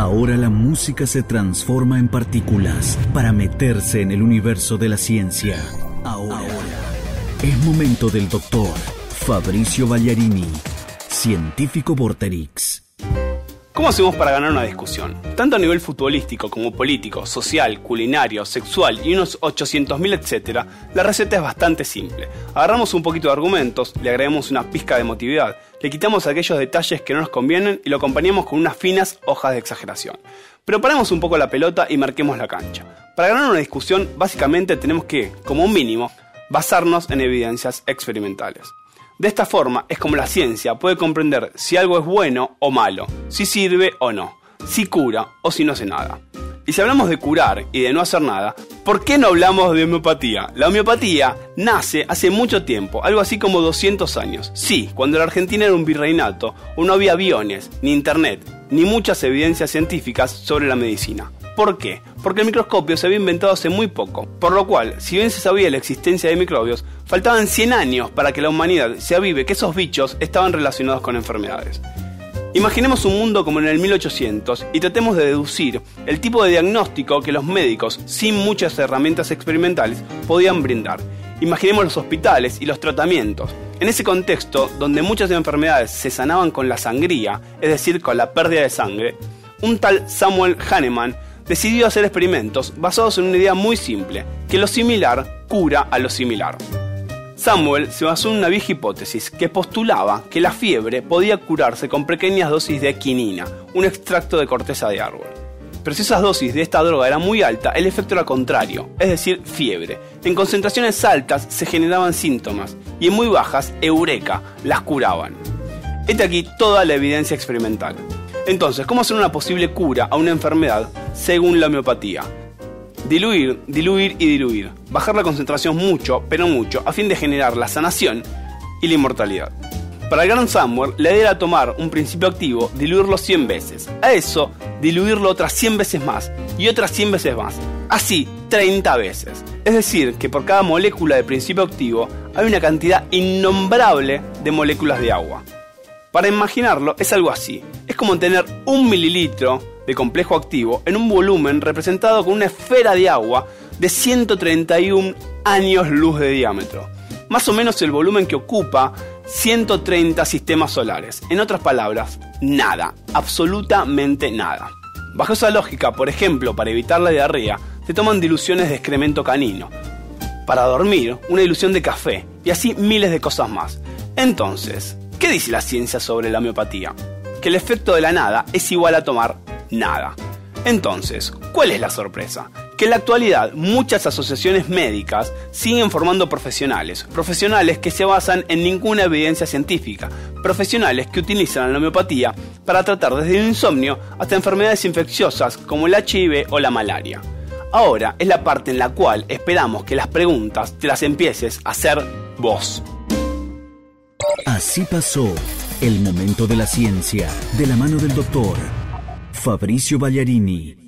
Ahora la música se transforma en partículas para meterse en el universo de la ciencia. Ahora, es momento del doctor Fabricio Bagliarini, científico Vorterix. ¿Cómo hacemos para ganar una discusión? Tanto a nivel futbolístico como político, social, culinario, sexual y unos 800.000 etcétera, la receta es bastante simple. Agarramos un poquito de argumentos, le agregamos una pizca de emotividad, le quitamos aquellos detalles que no nos convienen y lo acompañamos con unas finas hojas de exageración. Pero paremos un poco la pelota y marquemos la cancha. Para ganar una discusión, básicamente tenemos que, como un mínimo, basarnos en evidencias experimentales. De esta forma es como la ciencia puede comprender si algo es bueno o malo, si sirve o no, si cura o si no hace nada. Y si hablamos de curar y de no hacer nada, ¿por qué no hablamos de homeopatía? La homeopatía nace hace mucho tiempo, algo así como 200 años. Sí, cuando la Argentina era un virreinato, no había aviones, ni internet, ni muchas evidencias científicas sobre la medicina. ¿Por qué? Porque el microscopio se había inventado hace muy poco, por lo cual, si bien se sabía la existencia de microbios, faltaban 100 años para que la humanidad se avive que esos bichos estaban relacionados con enfermedades. Imaginemos un mundo como en el 1800 y tratemos de deducir el tipo de diagnóstico que los médicos, sin muchas herramientas experimentales, podían brindar. Imaginemos los hospitales y los tratamientos. En ese contexto, donde muchas enfermedades se sanaban con la sangría, es decir, con la pérdida de sangre, un tal Samuel Hahnemann decidió hacer experimentos basados en una idea muy simple, que lo similar cura a lo similar. Samuel se basó en una vieja hipótesis que postulaba que la fiebre podía curarse con pequeñas dosis de quinina, un extracto de corteza de árbol. Pero si esas dosis de esta droga eran muy alta, el efecto era contrario, es decir, fiebre. En concentraciones altas se generaban síntomas y en muy bajas, eureka, las curaban. Esta aquí toda la evidencia experimental. Entonces, ¿cómo hacer una posible cura a una enfermedad según la homeopatía? Diluir, diluir y diluir. Bajar la concentración mucho, pero mucho, a fin de generar la sanación y la inmortalidad. Para el gran Samuel, la idea era tomar un principio activo, diluirlo 100 veces. A eso, diluirlo otras 100 veces más y otras 100 veces más. Así, 30 veces. Es decir, que por cada molécula de principio activo hay una cantidad innombrable de moléculas de agua. Para imaginarlo, es algo así. Es como tener un mililitro de complejo activo en un volumen representado con una esfera de agua de 131 años luz de diámetro. Más o menos el volumen que ocupa 130 sistemas solares. En otras palabras, nada, absolutamente nada. Bajo esa lógica, por ejemplo, para evitar la diarrea, se toman diluciones de excremento canino. Para dormir, una dilución de café, y así miles de cosas más. Entonces, ¿Qué dice la ciencia sobre la homeopatía? Que el efecto de la nada es igual a tomar nada. Entonces, ¿cuál es la sorpresa? Que en la actualidad muchas asociaciones médicas siguen formando profesionales, profesionales que se basan en ninguna evidencia científica, profesionales que utilizan la homeopatía para tratar desde el insomnio hasta enfermedades infecciosas como el HIV o la malaria. Ahora es la parte en la cual esperamos que las preguntas te las empieces a hacer vos. Así pasó el momento de la ciencia de la mano del doctor Fabricio Ballarini